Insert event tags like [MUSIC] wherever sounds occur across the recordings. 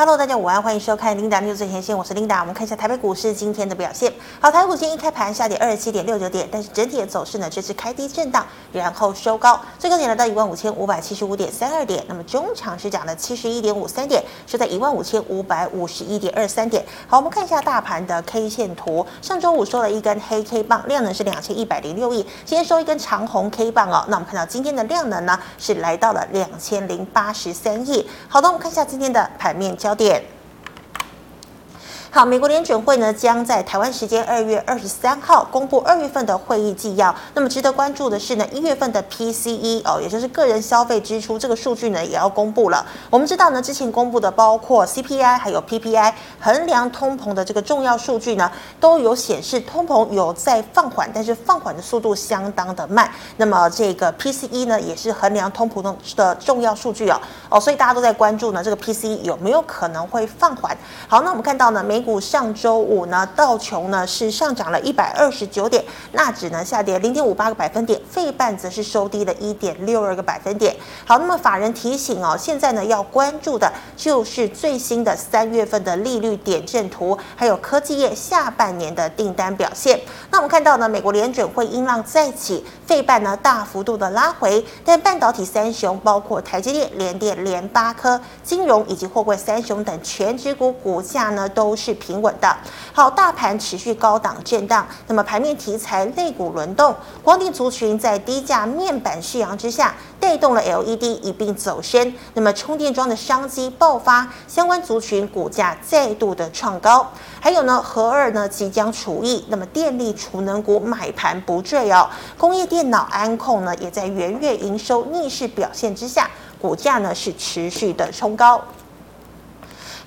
Hello，大家午安，欢迎收看 Linda News 最前线，我是 Linda。我们看一下台北股市今天的表现。好，台股今天一开盘下跌二十七点六九点，但是整体的走势呢，这是开低震荡，然后收高，最高点来到一万五千五百七十五点三二点。那么中场是涨了七十一点五三点，是在一万五千五百五十一点二三点。好，我们看一下大盘的 K 线图。上周五收了一根黑 K 棒，量能是两千一百零六亿。今天收一根长红 K 棒哦。那我们看到今天的量能呢，是来到了两千零八十三亿。好的，我们看一下今天的盘面焦点。好，美国联准会呢将在台湾时间二月二十三号公布二月份的会议纪要。那么值得关注的是呢，一月份的 PCE 哦，也就是个人消费支出这个数据呢也要公布了。我们知道呢，之前公布的包括 CPI 还有 PPI 衡量通膨的这个重要数据呢，都有显示通膨有在放缓，但是放缓的速度相当的慢。那么这个 PCE 呢也是衡量通膨的重要数据哦哦，所以大家都在关注呢，这个 PCE 有没有可能会放缓？好，那我们看到呢，美股上周五呢，道琼呢是上涨了一百二十九点，纳指呢下跌零点五八个百分点，费半则是收低了一点六二个百分点。好，那么法人提醒哦，现在呢要关注的就是最新的三月份的利率点阵图，还有科技业下半年的订单表现。那我们看到呢，美国联准会音浪再起，费半呢大幅度的拉回，但半导体三雄包括台积电、联电、联发科、金融以及货柜三雄等全指股股价呢都是。是平稳的，好，大盘持续高档震荡，那么盘面题材类股轮动，光电族群在低价面板续扬之下，带动了 LED 一并走升，那么充电桩的商机爆发，相关族群股价再度的创高，还有呢，核二呢即将除役，那么电力储能股买盘不坠哦，工业电脑安控呢也在元月营收逆势表现之下，股价呢是持续的冲高。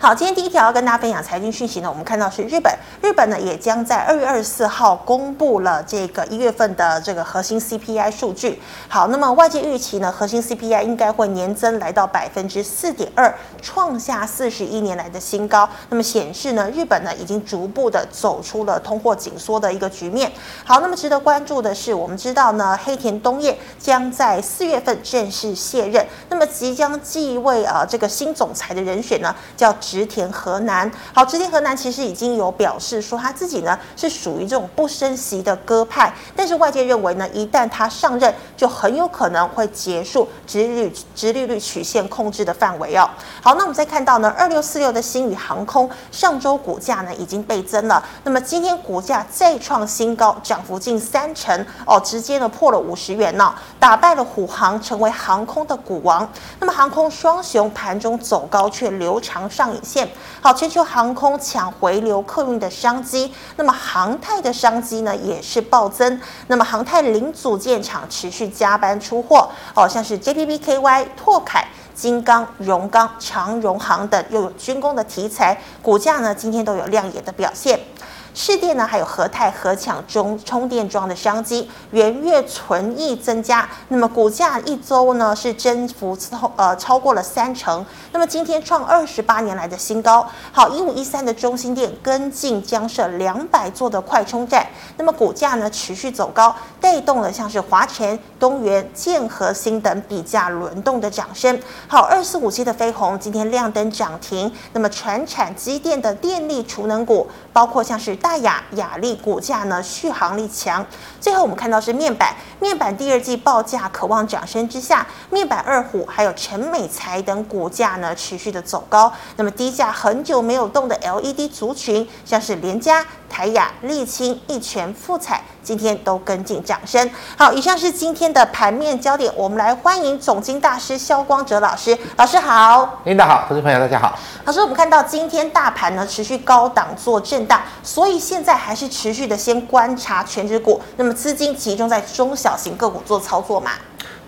好，今天第一条要跟大家分享财经讯息呢，我们看到是日本，日本呢也将在二月二十四号公布了这个一月份的这个核心 CPI 数据。好，那么外界预期呢，核心 CPI 应该会年增来到百分之四点二，创下四十一年来的新高。那么显示呢，日本呢已经逐步的走出了通货紧缩的一个局面。好，那么值得关注的是，我们知道呢，黑田东彦将在四月份正式卸任，那么即将继位啊这个新总裁的人选呢叫。植田河南，好，植田河南其实已经有表示说他自己呢是属于这种不升息的鸽派，但是外界认为呢，一旦他上任，就很有可能会结束直率直利率曲线控制的范围哦。好，那我们再看到呢，二六四六的新宇航空上周股价呢已经倍增了，那么今天股价再创新高，涨幅近三成哦，直接呢破了五十元呢，打败了虎航，成为航空的股王。那么航空双雄盘中走高却留长上影。线好，全球航空抢回流客运的商机，那么航太的商机呢也是暴增。那么航太零组件厂持续加班出货，哦，像是 JPPKY、拓凯、金刚、荣钢、长荣航等，又有军工的题材，股价呢今天都有亮眼的表现。市电呢，还有和泰合抢中充电桩的商机，元月存益增加，那么股价一周呢是增幅超呃超过了三成，那么今天创二十八年来的新高。好，一五一三的中兴电跟进将设两百座的快充站，那么股价呢持续走高，带动了像是华晨、东元、建和新等比价轮动的涨升。好，二四五七的飞鸿今天亮灯涨停，那么传产机电的电力储能股，包括像是。大雅、雅力股价呢续航力强，最后我们看到是面板，面板第二季报价渴望涨升之下，面板二虎还有陈美才等股价呢持续的走高，那么低价很久没有动的 LED 族群，像是联家、台雅、沥青、一全、富彩。今天都跟进掌声。好，以上是今天的盘面焦点。我们来欢迎总经大师肖光哲老师。老师好，领导好，投资朋友大家好。老师，我们看到今天大盘呢持续高档做震荡，所以现在还是持续的先观察全指股。那么资金集中在中小型个股做操作嘛？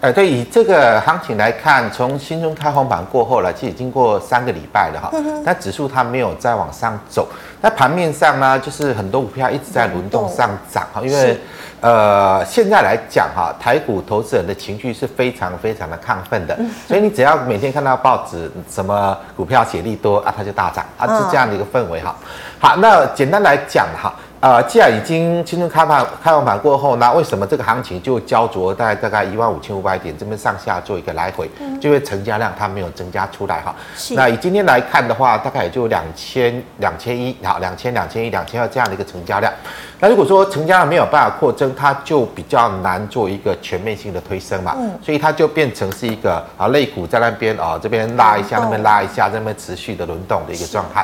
呃，对，以这个行情来看，从新中开红盘过后了，其实经过三个礼拜了哈，那指数它没有再往上走。那盘面上呢，就是很多股票一直在轮动上涨哈，因为呃，现在来讲哈，台股投资人的情绪是非常非常的亢奋的，所以你只要每天看到报纸什么股票写利多啊，它就大涨啊，是这样的一个氛围哈。好，那简单来讲哈。呃，既然已经新春开盘开完盘过后，那为什么这个行情就焦灼在大概一万五千五百点这边上下做一个来回？嗯、就会成交量它没有增加出来哈。那以今天来看的话，大概也就两千两千一，好，两千两千一两千二这样的一个成交量。那如果说成交量没有办法扩增，它就比较难做一个全面性的推升嘛。嗯。所以它就变成是一个啊，肋骨在那边啊，这边拉一下，那边拉一下，这边持续的轮动的一个状态。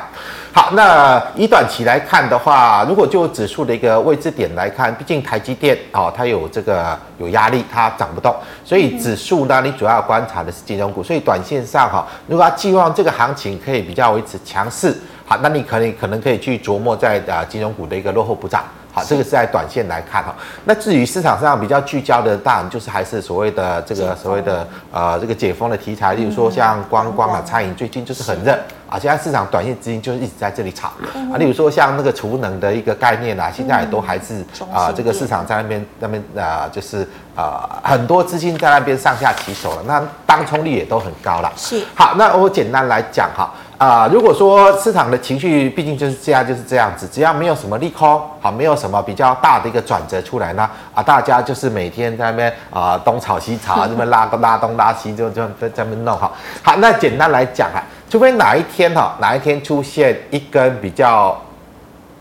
好，那以短期来看的话，如果就指数的一个位置点来看，毕竟台积电哦，它有这个有压力，它涨不动，所以指数呢，你主要观察的是金融股。所以短线上哈，如果要寄望这个行情可以比较维持强势，好，那你可能可能可以去琢磨在啊金融股的一个落后补涨。好，这个是在短线来看哈。那至于市场上比较聚焦的，当然就是还是所谓的这个所谓的呃这个解封的题材，例如说像观光啊、餐饮，最近就是很热啊。现在市场短线资金就是一直在这里炒啊。例如说像那个储能的一个概念啊，现在也都还是啊这个市场在那边那边啊就是啊很多资金在那边上下起手了，那当冲率也都很高了。是。好，那我简单来讲哈。啊、如果说市场的情绪毕竟就是这样，就是这样子，只要没有什么利空，好，没有什么比较大的一个转折出来呢，啊，大家就是每天在那边啊东炒西炒，这边拉拉东拉西，就就在这边弄好。好，那简单来讲啊，除非哪一天哈，哪一天出现一根比较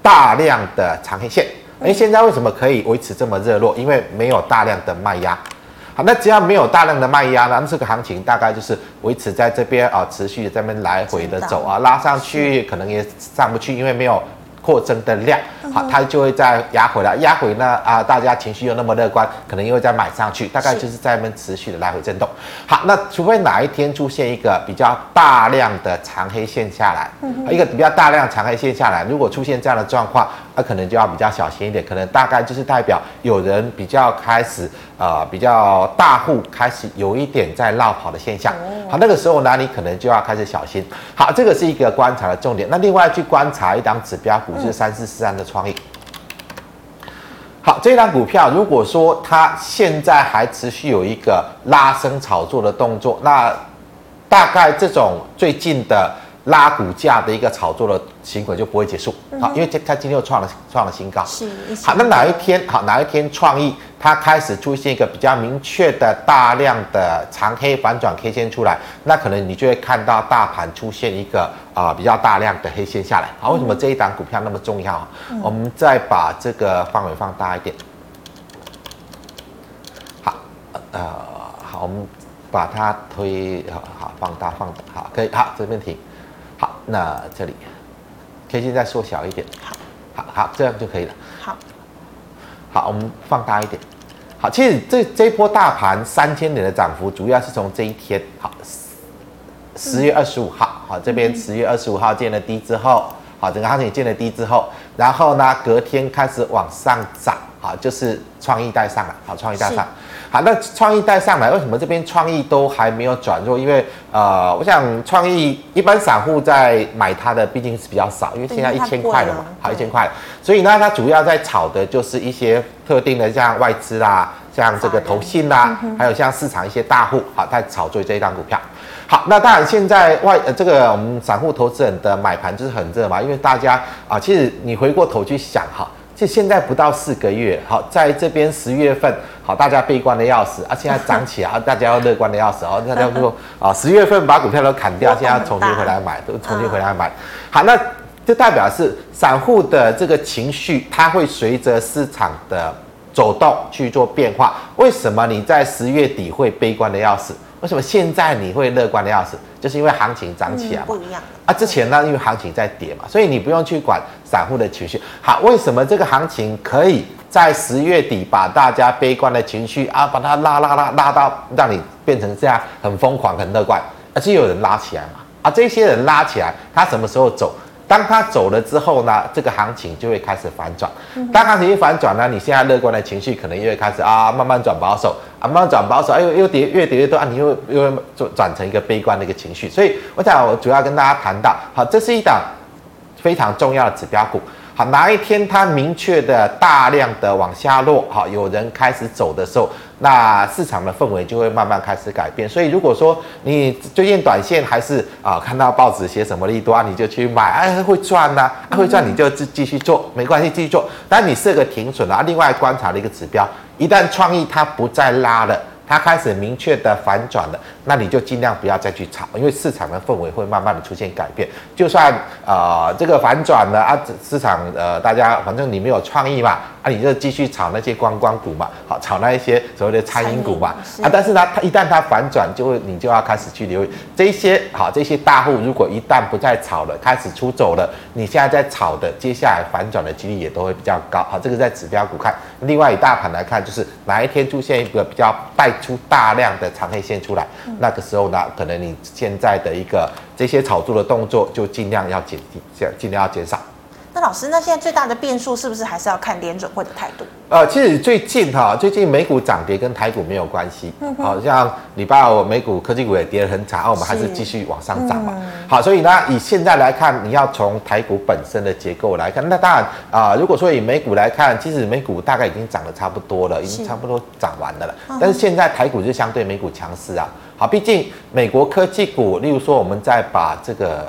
大量的长黑线，哎，现在为什么可以维持这么热络？因为没有大量的卖压。好，那只要没有大量的卖压呢，那这个行情大概就是维持在这边啊，持续在这边来回的走啊，拉上去可能也上不去，因为没有。扩增的量，好，它就会再压回来，压回呢啊，大家情绪又那么乐观，可能又会再买上去，大概就是在那边持续的来回震动。好，那除非哪一天出现一个比较大量的长黑线下来，一个比较大量长黑线下来，如果出现这样的状况，那可能就要比较小心一点，可能大概就是代表有人比较开始呃比较大户开始有一点在绕跑的现象。好，那个时候呢，你可能就要开始小心。好，这个是一个观察的重点。那另外去观察一档指标股。是三四四三的创意。好，这档股票如果说它现在还持续有一个拉升炒作的动作，那大概这种最近的。拉股价的一个炒作的行为就不会结束，好，因为它今天又创了创了新高。是，好，那哪一天好，哪一天创意它开始出现一个比较明确的大量的长黑反转 K 线出来，那可能你就会看到大盘出现一个啊、呃、比较大量的黑线下来。好，为什么这一档股票那么重要？嗯、我们再把这个范围放大一点。好，呃，好，我们把它推好，好，放大放大，好，可以，好，这边停。好，那这里可以现在缩小一点。好，好，好，这样就可以了。好，好，我们放大一点。好，其实这这一波大盘三千点的涨幅，主要是从这一天，好，十月二十五号，好，这边十月二十五号见了低之后，好，整个行情见了低之后，然后呢，隔天开始往上涨，好，就是创意带上了，好，创意带上。好，那创意带上来，为什么这边创意都还没有转弱？因为呃，我想创意一般散户在买它的毕竟是比较少，因为现在一千块了嘛，好一千块，所以呢，它主要在炒的就是一些特定的，像外资啦，像这个投信啦，还有像市场一些大户，好，在炒作这一档股票。好，那当然现在外呃这个我们散户投资人的买盘就是很热嘛，因为大家啊，其实你回过头去想哈。就现在不到四个月，好，在这边十月份，好，大家悲观的要死啊，现在涨起来啊，大家要乐观的要死哦，大家说啊，十月份把股票都砍掉，现在要重新回来买，都重新回来买，好，那就代表是散户的这个情绪，它会随着市场的走动去做变化。为什么你在十月底会悲观的要死？为什么现在你会乐观的要死？就是因为行情涨起来嘛。不一样啊，之前呢，因为行情在跌嘛，所以你不用去管散户的情绪。好，为什么这个行情可以在十月底把大家悲观的情绪啊，把它拉拉拉拉到让你变成这样很疯狂、很乐观，而且有人拉起来嘛？啊，这些人拉起来，他什么时候走？当他走了之后呢，这个行情就会开始反转。当行情一反转呢，你现在乐观的情绪可能又会开始啊，慢慢转保守啊，慢慢转保守，哎呦，又跌越跌越多啊，你又又转转成一个悲观的一个情绪。所以我想，我主要跟大家谈到，好，这是一档非常重要的指标股。好，哪一天它明确的大量的往下落，好，有人开始走的时候，那市场的氛围就会慢慢开始改变。所以如果说你最近短线还是啊，看到报纸写什么利多啊，你就去买，哎，会赚呐、会赚你就继继续做，没关系，继续做。但你设个停损啊，另外观察的一个指标，一旦创意它不再拉了。它开始明确的反转了，那你就尽量不要再去炒，因为市场的氛围会慢慢的出现改变。就算呃这个反转了啊，市场呃大家反正你没有创意嘛，啊你就继续炒那些观光股嘛，好炒那一些所谓的餐饮股嘛，啊但是呢它一旦它反转，就会你就要开始去留意这些好这些大户如果一旦不再炒了，开始出走了，你现在在炒的接下来反转的几率也都会比较高。好，这个在指标股看，另外以大盘来看，就是哪一天出现一个比较带。出大量的长黑线出来，那个时候呢，可能你现在的一个这些炒作的动作就尽量要减尽量要减少。那老师，那现在最大的变数是不是还是要看联准会的态度？呃，其实最近哈，最近美股涨跌跟台股没有关系。嗯，好像礼拜五美股科技股也跌得很惨，我们还是继续往上涨嘛。好，所以呢，以现在来看，你要从台股本身的结构来看，那当然啊，如果说以美股来看，其实美股大概已经涨得差不多了，已经差不多涨完了了。但是现在台股就相对美股强势啊。好，毕竟美国科技股，例如说我们再把这个。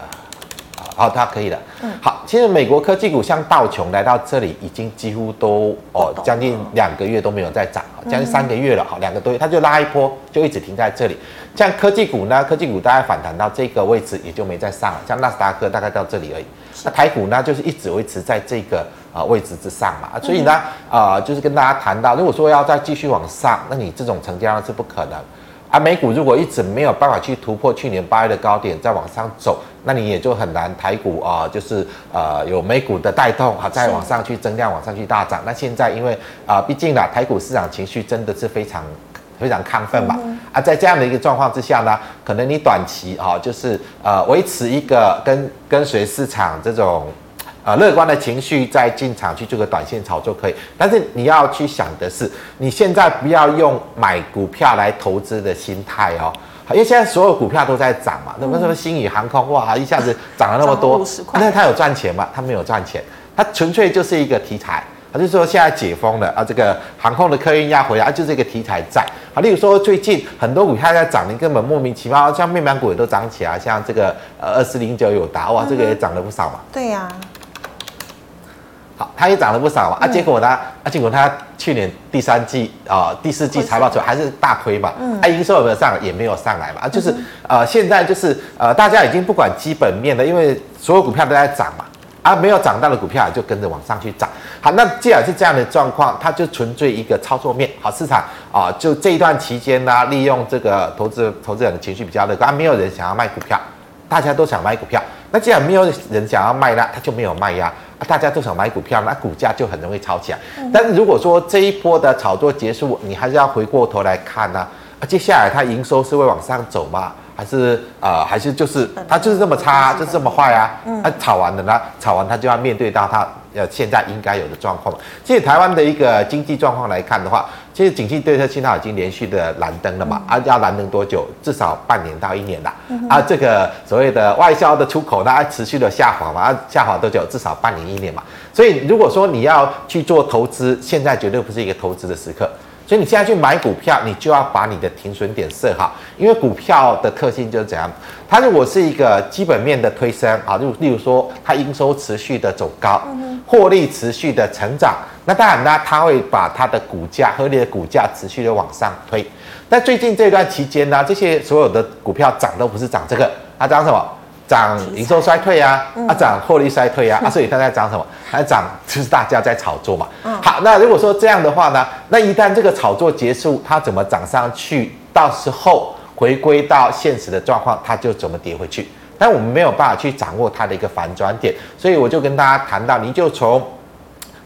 好，它可以的。嗯，好，其实美国科技股像道琼来到这里，已经几乎都哦将近两个月都没有再涨，将近三个月了。好，两个多月，它就拉一波，就一直停在这里。像科技股呢，科技股大概反弹到这个位置，也就没再上了。像纳斯达克大概到这里而已。那台股呢，就是一直维持在这个啊位置之上嘛。所以呢，啊，就是跟大家谈到，如果说要再继续往上，那你这种成交量是不可能。而美股如果一直没有办法去突破去年八月的高点，再往上走，那你也就很难台股啊、呃，就是呃有美股的带动啊，再往上去增量，往上去大涨。那现在因为啊，毕竟啦，台股市场情绪真的是非常非常亢奋嘛。啊，在这样的一个状况之下呢，可能你短期啊，就是呃维持一个跟跟随市场这种。啊，乐观的情绪再进场去做个短线炒作可以，但是你要去想的是，你现在不要用买股票来投资的心态哦，因为现在所有股票都在涨嘛，那为什么星宇航空哇一下子涨了那么多？那它有赚钱吗？它没有赚钱，它纯粹就是一个题材，它就是说现在解封了啊，这个航空的客运要回来，啊，就是一个题材在啊。例如说最近很多股票在涨，你根本莫名其妙，像面板股也都涨起来，像这个呃二四零九有达哇，这个也涨了不少嘛。对呀。它也涨了不少嘛，啊，结果呢？啊，结果它去年第三季啊、呃、第四季财报出来还是大亏嘛，嗯，啊，营收有没有上？也没有上来嘛，啊，就是呃，现在就是呃，大家已经不管基本面了，因为所有股票都在涨嘛，啊，没有涨到的股票就跟着往上去涨。好，那既然是这样的状况，它就纯粹一个操作面。好，市场啊、呃，就这一段期间呢，利用这个投资投资人的情绪比较乐观，啊，没有人想要卖股票，大家都想买股票。那既然没有人想要卖，呢它就没有卖压。大家都想买股票，那股价就很容易炒起来。但是如果说这一波的炒作结束，你还是要回过头来看呢、啊？啊，接下来它营收是会往上走吗？还是呃，还是就是它就是这么差，就是这么坏啊？它炒完了呢，炒完它就要面对到它呃现在应该有的状况。其实台湾的一个经济状况来看的话，其实景气对策信号已经连续的蓝灯了嘛。啊，要蓝灯多久？至少半年到一年了。啊，这个所谓的外销的出口呢，持续的下滑嘛。啊，下滑多久？至少半年一年嘛。所以如果说你要去做投资，现在绝对不是一个投资的时刻。所以你现在去买股票，你就要把你的停损点设好，因为股票的特性就是怎样，它如果是一个基本面的推升啊，就例如说它营收持续的走高，获利持续的成长，那当然呢，它会把它的股价合理的股价持续的往上推。那最近这段期间呢，这些所有的股票涨都不是涨这个，它涨什么？涨营收衰退啊，啊涨获利衰退啊，[LAUGHS] 啊所以它在涨什么？它涨就是大家在炒作嘛。好，那如果说这样的话呢，那一旦这个炒作结束，它怎么涨上去？到时候回归到现实的状况，它就怎么跌回去？但我们没有办法去掌握它的一个反转点，所以我就跟大家谈到，你就从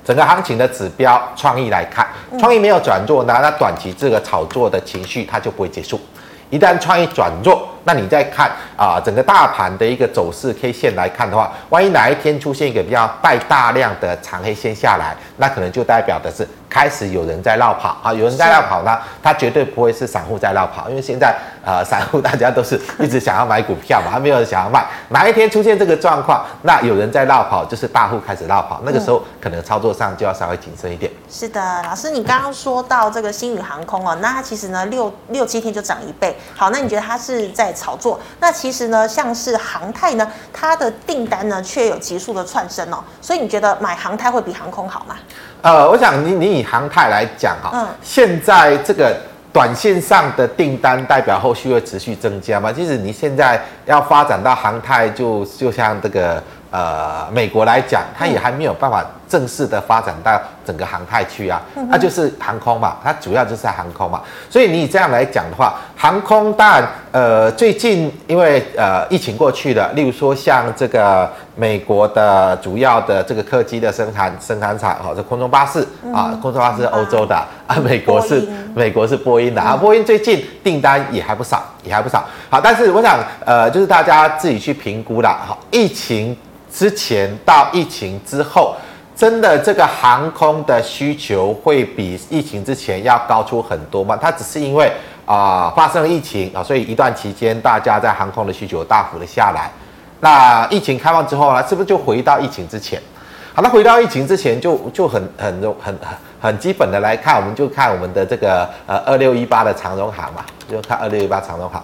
整个行情的指标创意来看，创意没有转弱，那那短期这个炒作的情绪它就不会结束。一旦创意转弱，那你再看啊，整个大盘的一个走势 K 线来看的话，万一哪一天出现一个比较带大量的长黑线下来，那可能就代表的是开始有人在绕跑啊，有人在绕跑呢，他绝对不会是散户在绕跑，因为现在呃散户大家都是一直想要买股票嘛，还没有人想要卖。哪一天出现这个状况，那有人在绕跑，就是大户开始绕跑，那个时候可能操作上就要稍微谨慎一点。是的，老师，你刚刚说到这个星宇航空哦，那它其实呢六六七天就涨一倍。好，那你觉得它是在炒作？那其实呢，像是航太呢，它的订单呢却有急速的窜升哦，所以你觉得买航太会比航空好吗？呃，我想你你以航太来讲哈，嗯，现在这个短线上的订单代表后续会持续增加吗？即使你现在要发展到航太，就就像这个呃美国来讲，它也还没有办法正式的发展到整个航太去啊，那、嗯啊、就是航空嘛，它主要就是在航空嘛，所以你以这样来讲的话，航空当然呃最近因为呃疫情过去的，例如说像这个美国的主要的这个客机的生产生产厂，好、哦，这空中巴士啊，嗯、空中巴士是欧洲的啊，啊，美国是美国是波音的啊，波音最近订单也还不少，也还不少。好，但是我想呃就是大家自己去评估啦，好，疫情之前到疫情之后。真的，这个航空的需求会比疫情之前要高出很多吗？它只是因为啊、发生了疫情啊，所以一段期间大家在航空的需求大幅的下来。那疫情开放之后呢，是不是就回到疫情之前？好，那回到疫情之前就就很很很很很基本的来看，我们就看我们的这个呃二六一八的长荣航嘛，就看二六一八长荣航。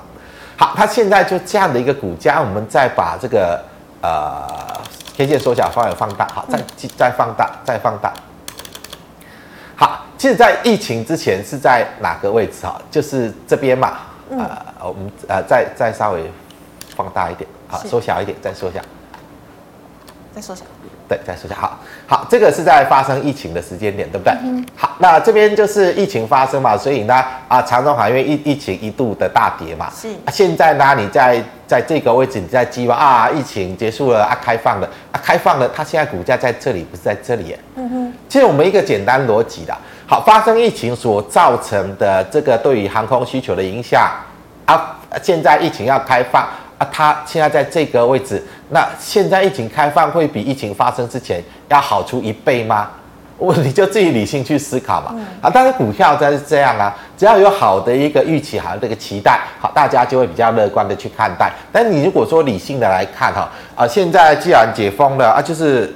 好，它现在就这样的一个股价，我们再把这个呃。线缩小，方有放大，好，再再放大，再放大。好，其实，在疫情之前是在哪个位置哈？就是这边嘛。呃，我们呃再再稍微放大一点，好，缩小一点，再缩小，再缩小。对，再说一下，好好，这个是在发生疫情的时间点，对不对？嗯、好，那这边就是疫情发生嘛，所以呢，啊，长荣航因为疫疫情一度的大跌嘛，是。现在呢，你在在这个位置，你在计划啊，疫情结束了啊，开放了啊，开放了，它现在股价在这里，不是在这里。嗯哼。其实我们一个简单逻辑的，好，发生疫情所造成的这个对于航空需求的影响啊，现在疫情要开放。它现在在这个位置，那现在疫情开放会比疫情发生之前要好出一倍吗？我你就自己理性去思考嘛。啊，但是股票它是这样啊，只要有好的一个预期，好的这个期待，好，大家就会比较乐观的去看待。但你如果说理性的来看哈，啊，现在既然解封了啊，就是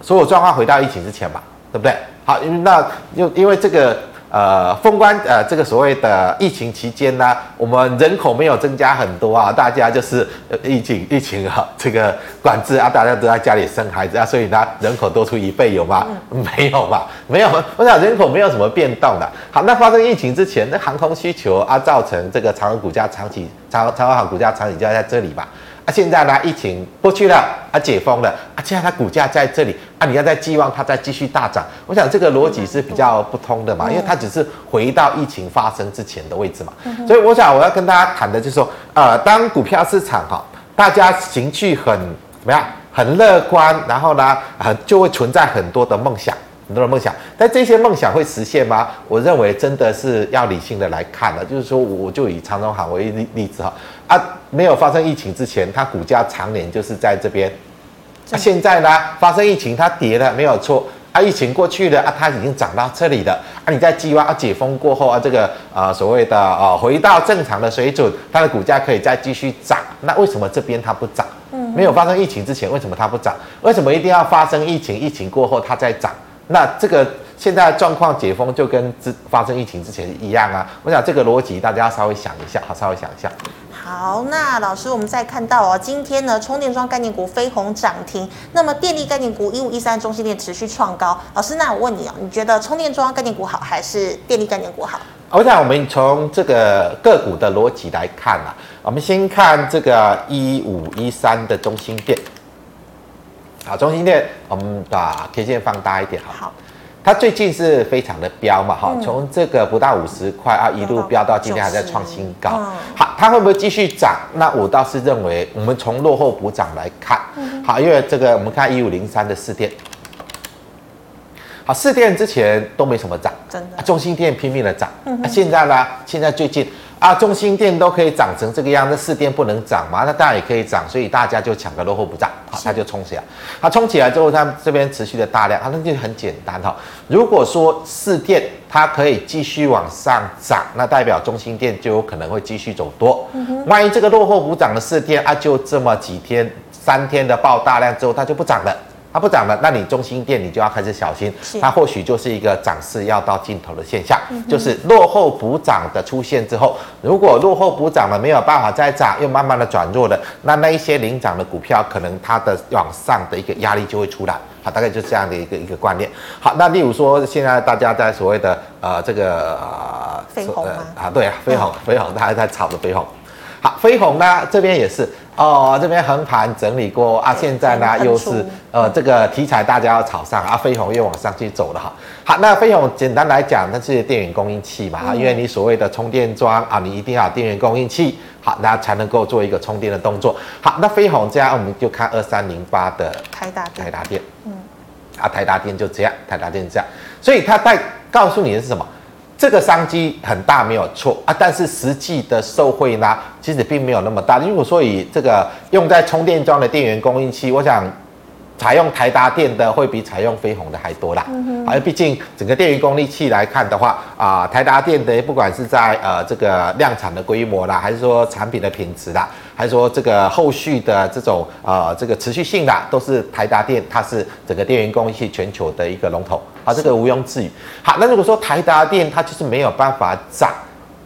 所有状况回到疫情之前嘛，对不对？好，那又因为这个。呃，封关呃，这个所谓的疫情期间呢，我们人口没有增加很多啊，大家就是呃疫情疫情啊，这个管制啊，大家都在家里生孩子啊，所以呢，人口多出一倍有吗？嗯、没有吧？没有，我想人口没有什么变动的。好，那发生疫情之前，那航空需求啊，造成这个长荣股价长期长长荣航股价长期就在这里吧。啊，现在呢，疫情过去了，啊，解封了，啊，现在它股价在这里，啊，你要再寄望它再继续大涨，我想这个逻辑是比较不通的嘛，因为它只是回到疫情发生之前的位置嘛，所以我想我要跟大家谈的就是说，呃，当股票市场哈，大家情绪很怎么样，很乐观，然后呢，啊，就会存在很多的梦想。很多的梦想，但这些梦想会实现吗？我认为真的是要理性的来看了。就是说，我就以长荣行为例例子哈，啊，没有发生疫情之前，它股价常年就是在这边。啊，现在呢，发生疫情它跌了，没有错。啊，疫情过去了啊，它已经涨到这里了。啊，你在计划啊解封过后啊，这个呃所谓的啊回到正常的水准，它的股价可以再继续涨。那为什么这边它不涨？嗯，没有发生疫情之前，为什么它不涨？为什么一定要发生疫情？疫情过后它再涨？那这个现在状况解封就跟之发生疫情之前一样啊，我想这个逻辑大家要稍微想一下，好，稍微想一下。好，那老师，我们再看到哦，今天呢，充电桩概念股飞鸿涨停，那么电力概念股一五一三中心电持续创高。老师，那我问你哦，你觉得充电桩概念股好还是电力概念股好？我想我们从这个个股的逻辑来看啊，我们先看这个一五一三的中心电。好，中心电，我们把 K 线放大一点哈。好，它最近是非常的飙嘛，哈、嗯，从这个不到五十块啊，一路飙到今天还在创新高。嗯、好，它会不会继续涨？那我倒是认为，我们从落后补涨来看，嗯、好，因为这个我们看一五零三的四电，好，四电之前都没什么涨，真的，中心电拼命的涨，嗯、啊，现在呢，现在最近。啊，中心店都可以涨成这个样子，四店不能涨嘛？那当然也可以涨，所以大家就抢个落后补涨，好，它就冲起来。它冲起来之后，它这边持续的大量，它那就很简单哈。如果说四店它可以继续往上涨，那代表中心店就有可能会继续走多。万一这个落后补涨的四店啊，就这么几天、三天的爆大量之后，它就不涨了。它不涨了，那你中心店你就要开始小心，它或许就是一个涨势要到尽头的现象，就是落后补涨的出现之后，如果落后补涨了没有办法再涨，又慢慢的转弱了，那那一些领涨的股票，可能它的往上的一个压力就会出来，好，大概就是这样的一个一个观念。好，那例如说现在大家在所谓的呃这个呃飞鸿啊，对啊，飞鸿飞鸿，大家在炒的飞鸿。好，飞鸿呢这边也是哦，这边横盘整理过啊，现在呢又是呃这个题材大家要炒上啊，飞鸿又往上去走了哈。好，那飞鸿简单来讲，它是电源供应器嘛，嗯、因为你所谓的充电桩啊，你一定要有电源供应器，好，那才能够做一个充电的动作。好，那飞鸿这样我们就看二三零八的台达电，台达电，嗯，啊台达电就这样，台达电这样，所以它在告诉你的是什么？这个商机很大，没有错啊，但是实际的受惠呢，其实并没有那么大。如果说以这个用在充电桩的电源供应器，我想采用台达电的会比采用飞鸿的还多啦。嗯哼，而毕竟整个电源功率器来看的话啊，台达电的不管是在呃这个量产的规模啦，还是说产品的品质啦。还是说这个后续的这种呃这个持续性啦都是台达电，它是整个电源功率器全球的一个龙头啊，这个毋庸置疑。好，那如果说台达电它就是没有办法涨，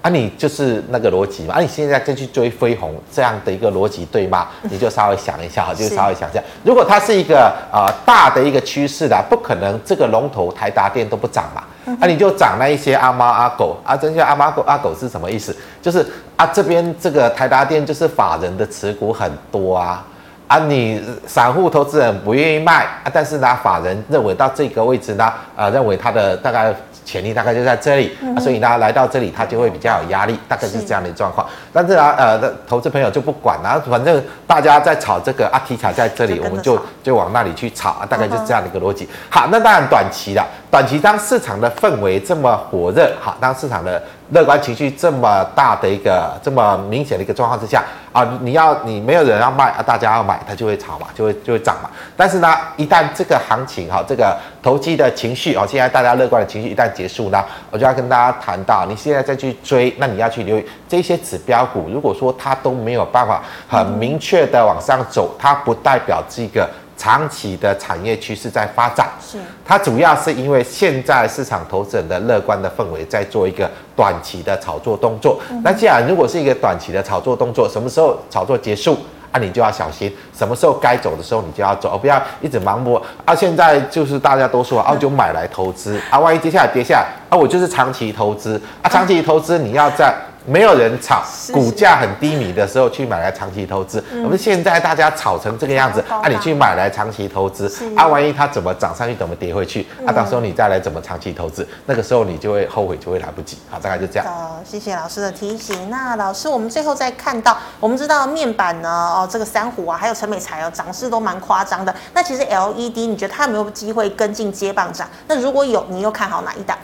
啊，你就是那个逻辑嘛，啊，你现在再去追飞鸿这样的一个逻辑对吗？[LAUGHS] 你就稍微想一下哈，就稍微想一下，如果它是一个呃大的一个趋势的，不可能这个龙头台达电都不涨嘛。啊，你就涨那一些阿猫阿狗啊，这些阿猫狗阿狗是什么意思？就是啊，这边这个台达电就是法人的持股很多啊，啊，你散户投资人不愿意卖啊，但是呢，法人认为到这个位置呢，呃，认为它的大概。潜力大概就在这里，嗯啊、所以大家，来到这里它就会比较有压力，大概就是这样的状况。是但是啊，呃，投资朋友就不管了，反正大家在炒这个啊，题材在这里，我们就就往那里去炒，啊，大概就是这样的一个逻辑。好，那当然短期的，短期当市场的氛围这么火热，好，当市场的。乐观情绪这么大的一个这么明显的一个状况之下啊，你要你没有人要卖啊，大家要买，它就会炒嘛，就会就会涨嘛。但是呢，一旦这个行情哈，这个投机的情绪啊，现在大家乐观的情绪一旦结束呢，我就要跟大家谈到，你现在再去追，那你要去留意这些指标股，如果说它都没有办法很明确的往上走，它不代表这个。长期的产业趋势在发展，是它主要是因为现在市场投资人的乐观的氛围在做一个短期的炒作动作。嗯、那既然如果是一个短期的炒作动作，什么时候炒作结束啊？你就要小心，什么时候该走的时候你就要走，不要一直盲目啊。现在就是大家都说啊，就买来投资啊，万一接下来跌下来啊，我就是长期投资啊，长期投资你要在。没有人炒，股价很低迷的时候去买来长期投资。我们现在大家炒成这个样子，啊，你去买来长期投资，啊，万一它怎么涨上去，怎么跌回去，啊，到时候你再来怎么长期投资，那个时候你就会后悔，就会来不及。好，大概就这样。好，谢谢老师的提醒。那老师，我们最后再看到，我们知道面板呢，哦，这个三虎啊，还有陈美材哦，涨势都蛮夸张的。那其实 LED，你觉得它有没有机会跟进接棒涨？那如果有，你又看好哪一档？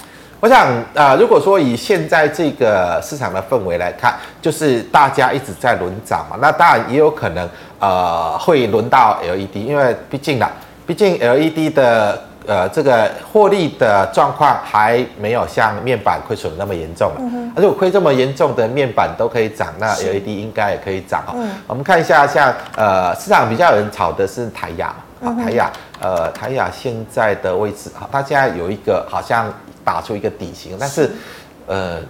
我想啊、呃，如果说以现在这个市场的氛围来看，就是大家一直在轮涨嘛，那当然也有可能呃会轮到 LED，因为毕竟啦，毕竟 LED 的呃这个获利的状况还没有像面板亏损那么严重了。嗯哼。而且我亏这么严重的面板都可以涨，那 LED 应该也可以涨哦。嗯。我们看一下，像呃市场比较有人炒的是台亚嘛，台亚呃台亚现在的位置哈，它现在有一个好像。打出一个底型，但是，呃，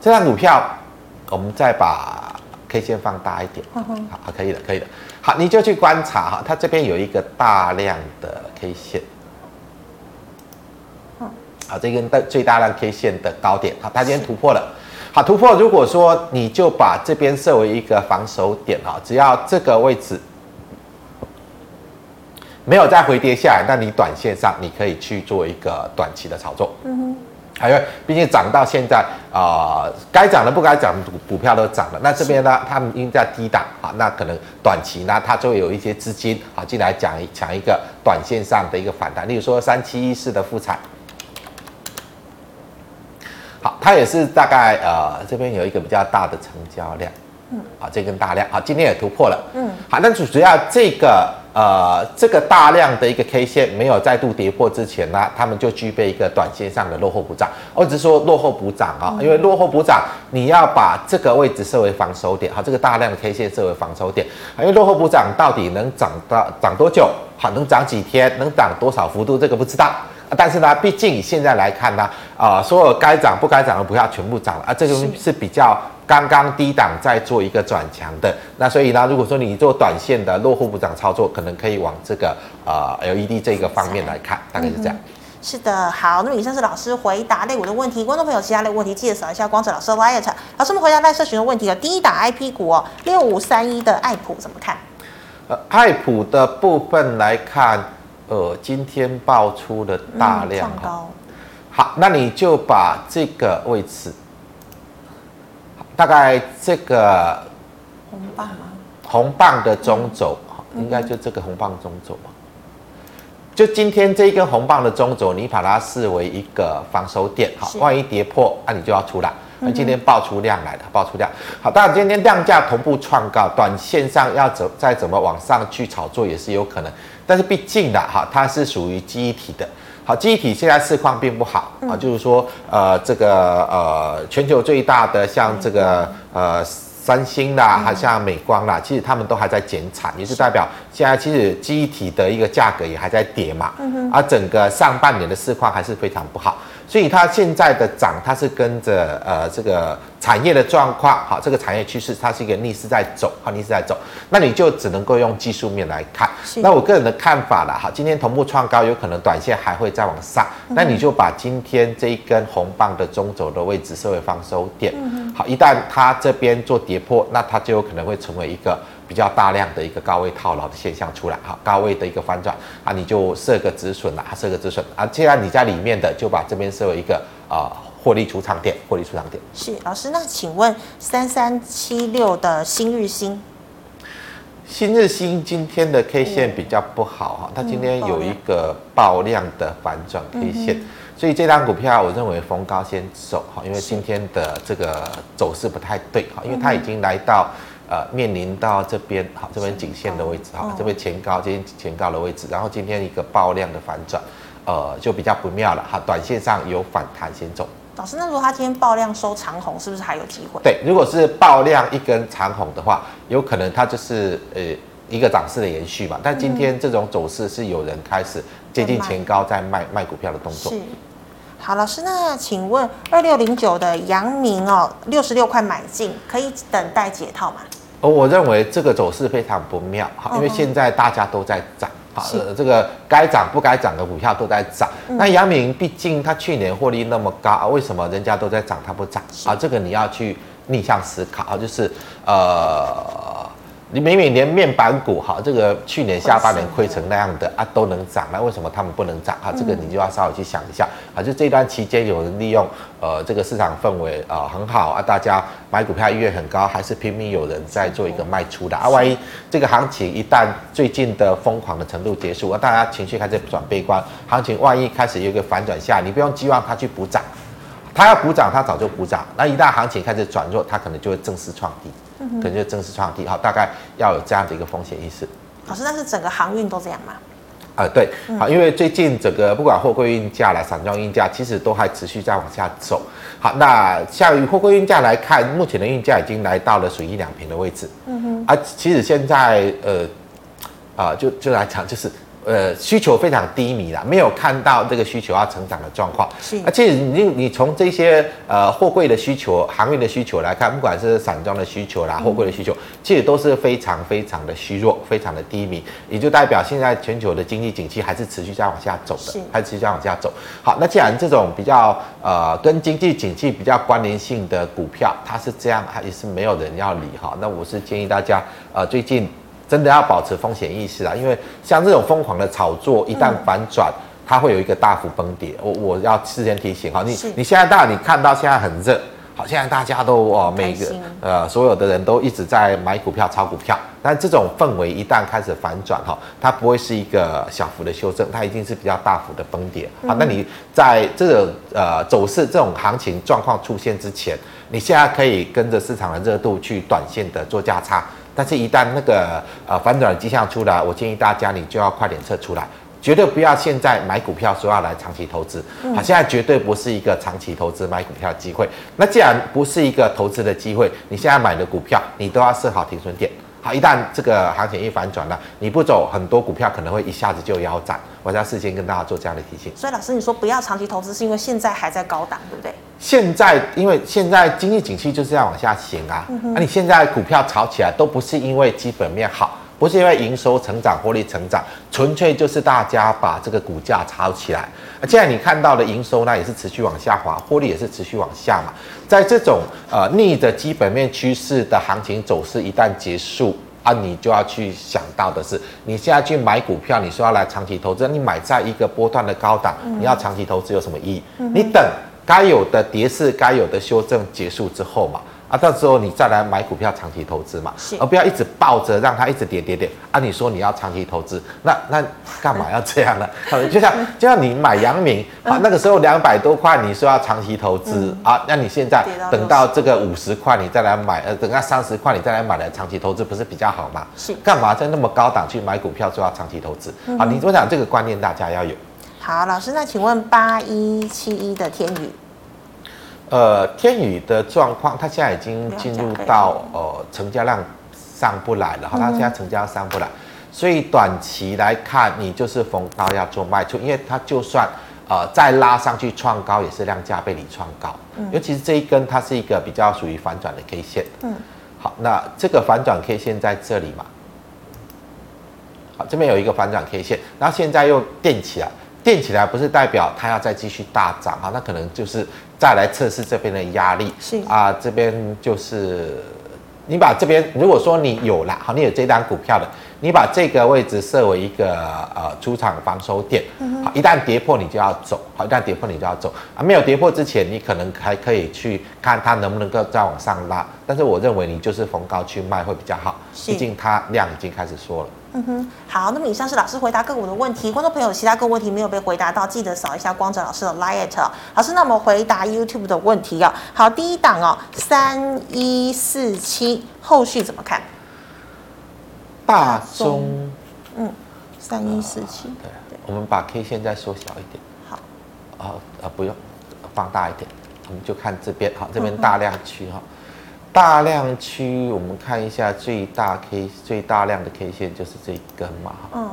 这张股票，我们再把 K 线放大一点，好，好，可以的，可以的，好，你就去观察哈，它这边有一个大量的 K 线，好，这根最大量 K 线的高点，好，它今天突破了，好，突破，如果说你就把这边设为一个防守点哈，只要这个位置。没有再回跌下来，那你短线上你可以去做一个短期的炒作。嗯哼，还有，毕竟涨到现在啊，该涨的不该涨的股股票都涨了。那这边呢，他们应在低档啊，那可能短期呢，它就会有一些资金啊进来讲一讲一个短线上的一个反弹。例如说三七一四的富采。好，它也是大概呃这边有一个比较大的成交量，嗯，好，这根大量，啊，今天也突破了，嗯，好，那主主要这个。呃，这个大量的一个 K 线没有再度跌破之前呢，他们就具备一个短线上的落后补涨。我只是说落后补涨啊，因为落后补涨，你要把这个位置设为防守点，好，这个大量的 K 线设为防守点。因为落后补涨到底能涨到涨多久？好，能涨几天？能涨多少幅度？这个不知道。但是呢，毕竟以现在来看呢，啊、呃，所有该涨不该涨的股票全部涨了啊，这个是比较刚刚低档在做一个转强的。那所以呢，如果说你做短线的落后补涨操作，可能可以往这个呃 LED 这个方面来看，大概是这样。是的，好，那么以上是老师回答类股的问题，观众朋友其他类问题记得扫一下光子老师的 LINE。老师们回答赖社群的问题了第一档 IP 股哦，六五三一的爱普怎么看？呃，爱普的部分来看。呃，今天爆出了大量哈，好，那你就把这个位置，大概这个红棒吗？红棒的中轴，应该就这个红棒中轴嘛。就今天这一根红棒的中轴，你把它视为一个防守点，好，万一跌破，那你就要出来。那今天爆出量来了，爆出量，好，当然今天量价同步创高，短线上要怎再怎么往上去炒作也是有可能。但是毕竟的哈，它是属于记忆体的，好，记忆体现在市况并不好啊，就是说呃这个呃全球最大的像这个呃三星啦，还像美光啦，其实他们都还在减产，也是代表现在其实记忆体的一个价格也还在跌嘛，而整个上半年的市况还是非常不好。所以它现在的涨，它是跟着呃这个产业的状况，好，这个产业趋势它是一个逆势在走，好，逆势在走，那你就只能够用技术面来看。那我个人的看法了，哈，今天同步创高，有可能短线还会再往上，那你就把今天这一根红棒的中轴的位置设为放收点，好，一旦它这边做跌破，那它就有可能会成为一个。比较大量的一个高位套牢的现象出来，哈，高位的一个反转啊，你就设个止损了，设个止损啊。既然你在里面的，就把这边设为一个啊获利出场点，获利出场点。是老师，那请问三三七六的新日新，新日新今天的 K 线比较不好哈，它今天有一个爆量的反转 K 线，所以这张股票我认为逢高先走哈，因为今天的这个走势不太对哈，因为它已经来到。呃，面临到这边好，这边颈线的位置哈，这边前高，这边前高的位置，然后今天一个爆量的反转，呃，就比较不妙了哈。短线上有反弹先走。老师，那如果他今天爆量收长红，是不是还有机会？对，如果是爆量一根长红的话，有可能它就是呃一个涨势的延续嘛。但今天这种走势是有人开始接近前高在卖卖股票的动作。是。好，老师，那请问二六零九的阳明哦，六十六块买进，可以等待解套吗？哦，我认为这个走势非常不妙哈，因为现在大家都在涨啊，这个该涨不该涨的股票都在涨。那阳明毕竟它去年获利那么高，为什么人家都在涨它不涨啊？这个你要去逆向思考，就是呃。你每每连面板股哈，这个去年下半年亏成那样的啊，都能涨，那为什么他们不能涨啊？这个你就要稍微去想一下啊。就这段期间有人利用呃这个市场氛围啊很好啊，大家买股票意愿很高，还是拼命有人在做一个卖出的啊？万一这个行情一旦最近的疯狂的程度结束啊，大家情绪开始转悲观，行情万一开始有一个反转下，你不用期望它去补涨，它要补涨它早就补涨，那一旦行情开始转弱，它可能就会正式创低。可能就正式创低，好，大概要有这样的一个风险意识。老师，但是整个航运都这样吗？啊、呃，对，好，因为最近整个不管货柜运价啦、散装运价，其实都还持续在往下走。好，那像以货柜运价来看，目前的运价已经来到了损益两平的位置。嗯哼，啊，其实现在呃，啊、呃，就就来讲就是。呃，需求非常低迷啦，没有看到这个需求要成长的状况。是，而且你你从这些呃货柜的需求、航运的需求来看，不管是散装的需求啦、货柜的需求，其实都是非常非常的虚弱，非常的低迷，也就代表现在全球的经济景气还是持续在往下走的，还是持续在往下走。好，那既然这种比较呃跟经济景气比较关联性的股票，它是这样，它也是没有人要理哈。那我是建议大家呃最近。真的要保持风险意识啊，因为像这种疯狂的炒作，一旦反转，它会有一个大幅崩跌。我我要事先提醒哈，你你现在大你看到现在很热，好，现在大家都哦，每个呃所有的人都一直在买股票、炒股票，但这种氛围一旦开始反转哈，它不会是一个小幅的修正，它一定是比较大幅的崩跌。好，那你在这个呃走势这种行情状况出现之前，你现在可以跟着市场的热度去短线的做价差，但是一旦那个呃反转的迹象出来，我建议大家你就要快点撤出来。绝对不要现在买股票说要来长期投资，好，现在绝对不是一个长期投资买股票的机会。那既然不是一个投资的机会，你现在买的股票你都要设好停损点。好，一旦这个行情一反转了，你不走，很多股票可能会一下子就腰斩。我要事先跟大家做这样的提醒。所以老师，你说不要长期投资，是因为现在还在高档，对不对？现在因为现在经济景气就是要往下行啊，那你现在股票炒起来都不是因为基本面好。不是因为营收成长、获利成长，纯粹就是大家把这个股价炒起来。而现在你看到的营收呢，也是持续往下滑，获利也是持续往下嘛。在这种呃逆着基本面趋势的行情走势一旦结束啊，你就要去想到的是，你现在去买股票，你说要来长期投资，你买在一个波段的高档，你要长期投资有什么意义？你等该有的跌势、该有的修正结束之后嘛。啊，到时候你再来买股票长期投资嘛，是而不要一直抱着让它一直跌跌跌。啊，你说你要长期投资，那那干嘛要这样呢？[LAUGHS] 就像就像你买阳明啊，那个时候两百多块，你说要长期投资、嗯、啊，那你现在等到这个五十块你再来买，呃，等到三十块你再来买来长期投资，不是比较好吗？是干嘛在那么高档去买股票说要长期投资？啊，你我想这个观念大家要有。好，老师，那请问八一七一的天宇。呃，天宇的状况，它现在已经进入到呃成交量上不来了哈，它现在成交量上不来，所以短期来看，你就是逢高要做卖出，因为它就算呃再拉上去创高，也是量价背离创高，尤其是这一根，它是一个比较属于反转的 K 线，嗯，好，那这个反转 K 线在这里嘛，好，这边有一个反转 K 线，然后现在又垫起来。垫起来不是代表它要再继续大涨啊，那可能就是再来测试这边的压力。是啊，这边就是你把这边，如果说你有了，好，你有这单股票的，你把这个位置设为一个呃出场防守点。好，一旦跌破你就要走，好，一旦跌破你就要走啊。没有跌破之前，你可能还可以去看它能不能够再往上拉，但是我认为你就是逢高去卖会比较好，毕竟它量已经开始缩了。嗯哼，好，那么以上是老师回答个股的问题，观众朋友其他个股问题没有被回答到，记得扫一下光哲老师的 LINE。老师，那么回答 YouTube 的问题哦。好，第一档哦，三一四七，后续怎么看？大中，嗯，三一四七，对，我们把 K 线再缩小一点。好，啊啊，不用放大一点，我们就看这边，好，这边大量区哈。嗯大量区，我们看一下最大 K 最大量的 K 线就是这一根嘛，嗯，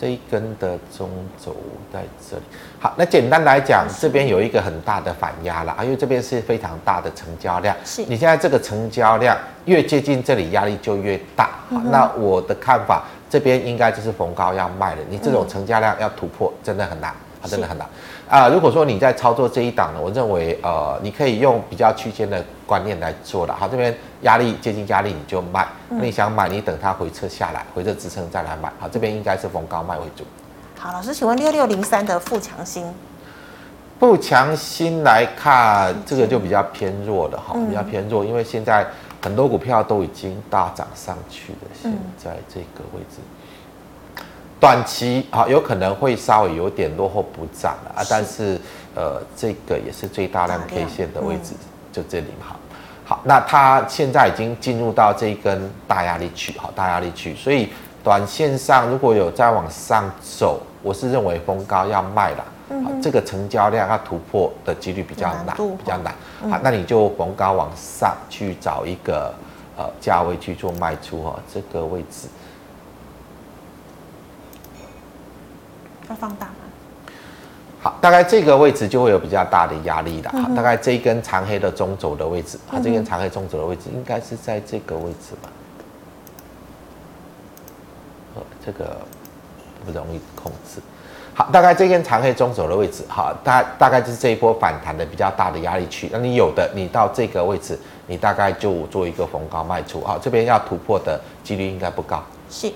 这一根的中轴在这里。好，那简单来讲，这边有一个很大的反压了啊，因为这边是非常大的成交量。是，你现在这个成交量越接近这里，压力就越大。好，那我的看法，这边应该就是逢高要卖的。你这种成交量要突破，真的很难。它真的很难啊！如果说你在操作这一档呢，我认为呃，你可以用比较区间的观念来做了。好，这边压力接近压力你就卖，那你想买你等它回撤下来，回撤支撑再来买。好，这边应该是逢高卖为主。好，老师，请问六六零三的富强新，富强新来看这个就比较偏弱了哈，比较偏弱，因为现在很多股票都已经大涨上去了，现在这个位置。短期啊，有可能会稍微有点落后补涨了啊，但是呃，这个也是最大量 K 线的位置，就这里嘛。好，那它现在已经进入到这一根大压力区，好，大压力区，所以短线上如果有再往上走，我是认为逢高要卖了，好，这个成交量要突破的几率比较难，比较难，好，那你就逢高往上去找一个呃价位去做卖出哈，这个位置。要放大吗？好，大概这个位置就会有比较大的压力了。好，大概这一根长黑的中轴的位置，啊，这根长黑中轴的位置应该是在这个位置吧？呃，这个不容易控制。好，大概这根长黑中轴的位置，好，大大概就是这一波反弹的比较大的压力区。那你有的，你到这个位置，你大概就做一个逢高卖出。好，这边要突破的几率应该不高。是。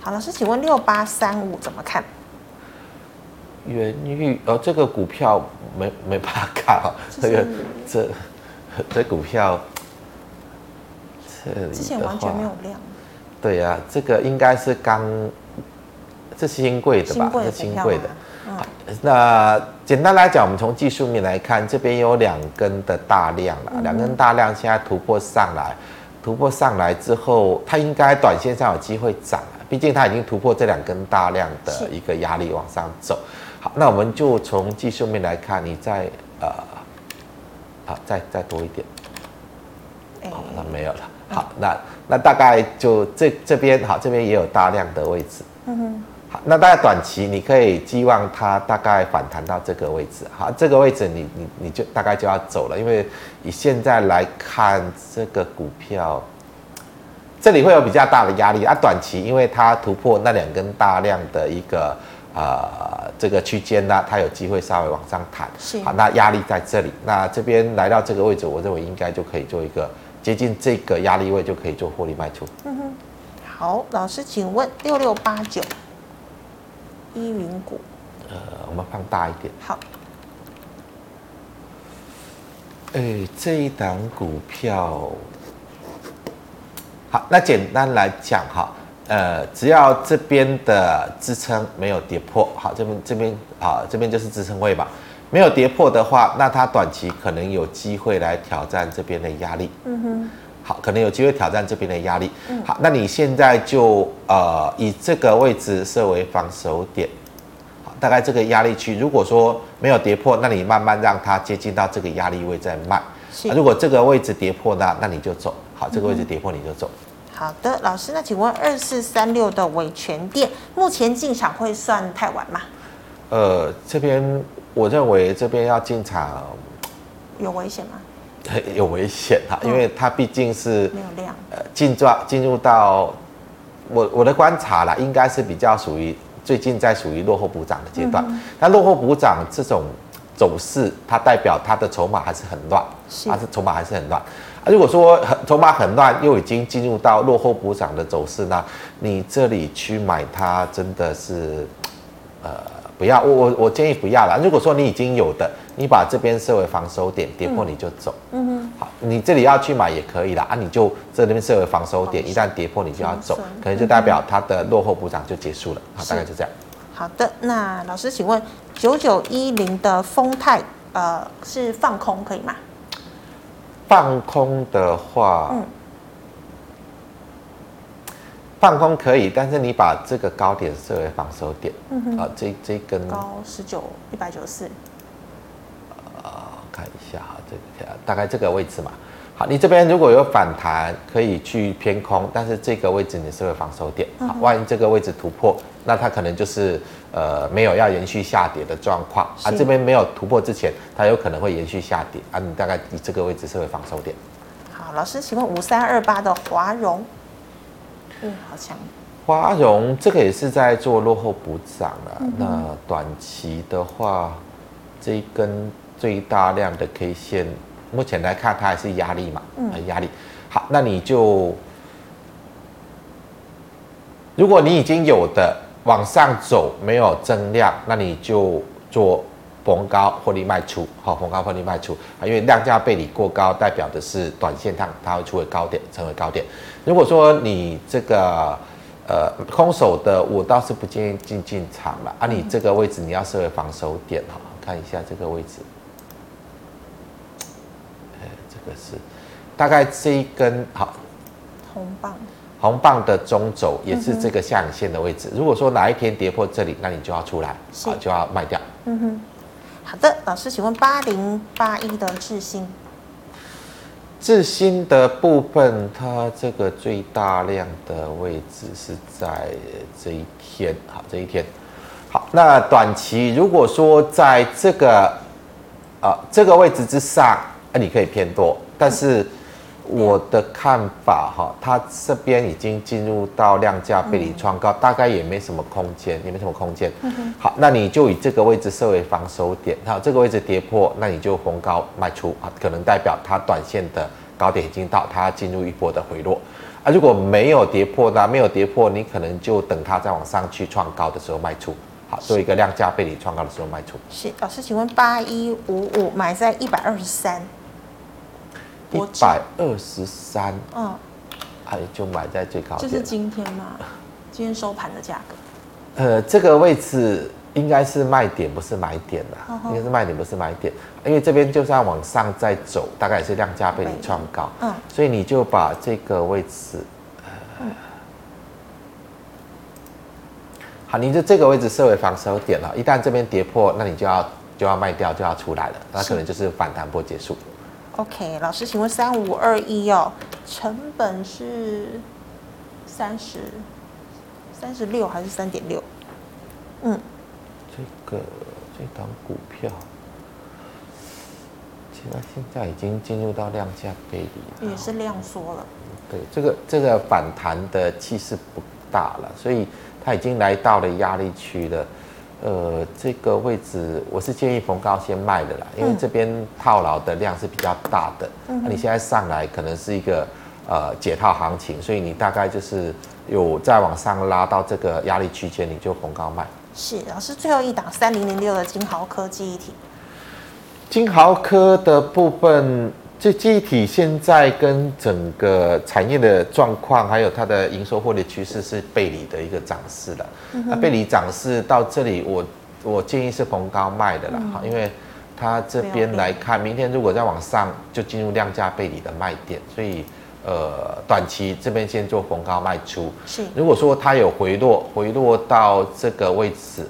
好，老师，请问六八三五怎么看？元玉，哦，这个股票没没办法看哈，这个这 [LAUGHS] 这股票这里之前完全没有量。对呀、啊，这个应该是刚，这是新贵的吧？是新贵的。嗯。那简单来讲，我们从技术面来看，这边有两根的大量了，两、嗯、根大量现在突破上来，突破上来之后，它应该短线上有机会涨了，毕竟它已经突破这两根大量的一个压力往上走。好，那我们就从技术面来看，你再呃，好，再再多一点。好，那没有了。好，那那大概就这这边好，这边也有大量的位置。嗯哼。好，那大概短期你可以寄望它大概反弹到这个位置。好，这个位置你你你就大概就要走了，因为以现在来看这个股票，这里会有比较大的压力啊。短期因为它突破那两根大量的一个呃这个区间呢，它有机会稍微往上弹。是。好，那压力在这里，那这边来到这个位置，我认为应该就可以做一个。接近这个压力位就可以做获利卖出。嗯哼，好，老师，请问六六八九依云股。呃，我们放大一点。好。哎，这一档股票，好，那简单来讲哈，呃，只要这边的支撑没有跌破，好，这边这边啊，这边就是支撑位吧。没有跌破的话，那它短期可能有机会来挑战这边的压力。嗯哼，好，可能有机会挑战这边的压力。嗯，好，那你现在就呃以这个位置设为防守点，好，大概这个压力区，如果说没有跌破，那你慢慢让它接近到这个压力位再卖。是，如果这个位置跌破呢，那你就走。好，这个位置跌破你就走。嗯、好的，老师，那请问二四三六的维权店目前进场会算太晚吗？呃，这边。我认为这边要进场有危险吗？有危险啊，因为它毕竟是没有量，呃，进入进入到我我的观察啦，应该是比较属于最近在属于落后补涨的阶段。那落后补涨这种走势，它代表它的筹码还是很乱，它是筹码还是很乱。啊，如果说很筹码很乱，又已经进入到落后补涨的走势呢，你这里去买它真的是呃。不要，我我我建议不要了。如果说你已经有的，你把这边设为防守点，跌破你就走。嗯哼，好，你这里要去买也可以啦。啊，你就这边设为防守点，一旦跌破你就要走，可能就代表它的落后补涨就结束了。好，大概就这样。好的，那老师请问九九一零的丰泰，呃，是放空可以吗？放空的话，嗯。放空可以，但是你把这个高点设为防守点。嗯哼。啊，这这根高十九一百九十四。啊，看一下哈，这个大概这个位置嘛。好，你这边如果有反弹，可以去偏空，但是这个位置你是会防守点。好，万一这个位置突破，那它可能就是呃没有要延续下跌的状况。啊，这边没有突破之前，它有可能会延续下跌。啊，你大概以这个位置是会防守点。好，老师，请问五三二八的华融。嗯，好强。华融这个也是在做落后补涨了。嗯、那短期的话，这一根最大量的 K 线，目前来看它还是压力嘛？嗯，压力。好，那你就，如果你已经有的往上走没有增量，那你就做逢高获利卖出。好，逢高获利卖出啊，因为量价背离过高，代表的是短线上它会出为高点，成为高点。如果说你这个呃空手的，我倒是不建议进进场了啊。你这个位置你要设为防守点哈，看一下这个位置，呃，这个是大概这一根好红棒，红棒的中轴也是这个下影线的位置。如果说哪一天跌破这里，那你就要出来啊，就要卖掉。嗯哼，好的，老师，请问八零八一的智新。智新的部分，它这个最大量的位置是在这一天，好，这一天，好，那短期如果说在这个啊这个位置之上，那你可以偏多，但是。我的看法哈，它这边已经进入到量价背离创高，大概也没什么空间，也没什么空间。好，那你就以这个位置设为防守点。好，这个位置跌破，那你就逢高卖出啊，可能代表它短线的高点已经到，它进入一波的回落。啊，如果没有跌破呢？没有跌破，你可能就等它再往上去创高的时候卖出。好，做一个量价背离创高的时候卖出。是，老师，请问八一五五买在一百二十三。一百二十三，嗯，哎，就买在最高点。就是今天嘛，今天收盘的价格。呃，这个位置应该是卖点，不是买点啦。Uh -huh. 应该是卖点，不是买点，因为这边就是要往上再走，大概也是量价被你创高。嗯，所以你就把这个位置，呃嗯、好，你就这个位置设为防守点了。一旦这边跌破，那你就要就要卖掉，就要出来了，那可能就是反弹波结束。OK，老师，请问三五二一哦，成本是三十。三十六还是三点六？嗯，这个这档股票，其实现在已经进入到量价背离了，也是量缩了。对，这个这个反弹的气势不大了，所以它已经来到了压力区了。呃，这个位置我是建议逢高先卖的啦，因为这边套牢的量是比较大的。嗯，那你现在上来可能是一个呃解套行情，所以你大概就是。有再往上拉到这个压力区间，你就逢高卖。是，老师最后一档三零零六的金豪科技一体。金豪科的部分，这记忆体现在跟整个产业的状况，还有它的营收获利趋势是背离的一个涨势的。那、嗯、背离涨势到这里我，我我建议是逢高卖的啦，哈、嗯，因为它这边来看，明天如果再往上，就进入量价背离的卖点，所以。呃，短期这边先做逢高卖出。是，如果说它有回落，回落到这个位置，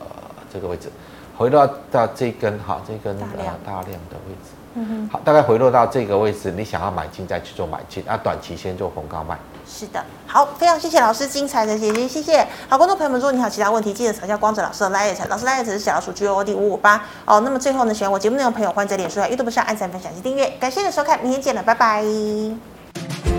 呃，这个位置，回落到这根哈，这根呃、大量的位置，嗯哼，好，大概回落到这个位置，你想要买进再去做买进，那短期先做逢高卖。是的，好，非常谢谢老师精彩的解析，谢谢。好，观众朋友们，如果你有其他问题，记得查一下光子老师的 LINE，老师 LINE 是小老鼠 G O D 五五八。哦，那么最后呢，喜欢我节目内容的朋友，欢迎在脸书、YouTube 上按赞、分享及订阅。感谢你的收看，明天见了，拜拜。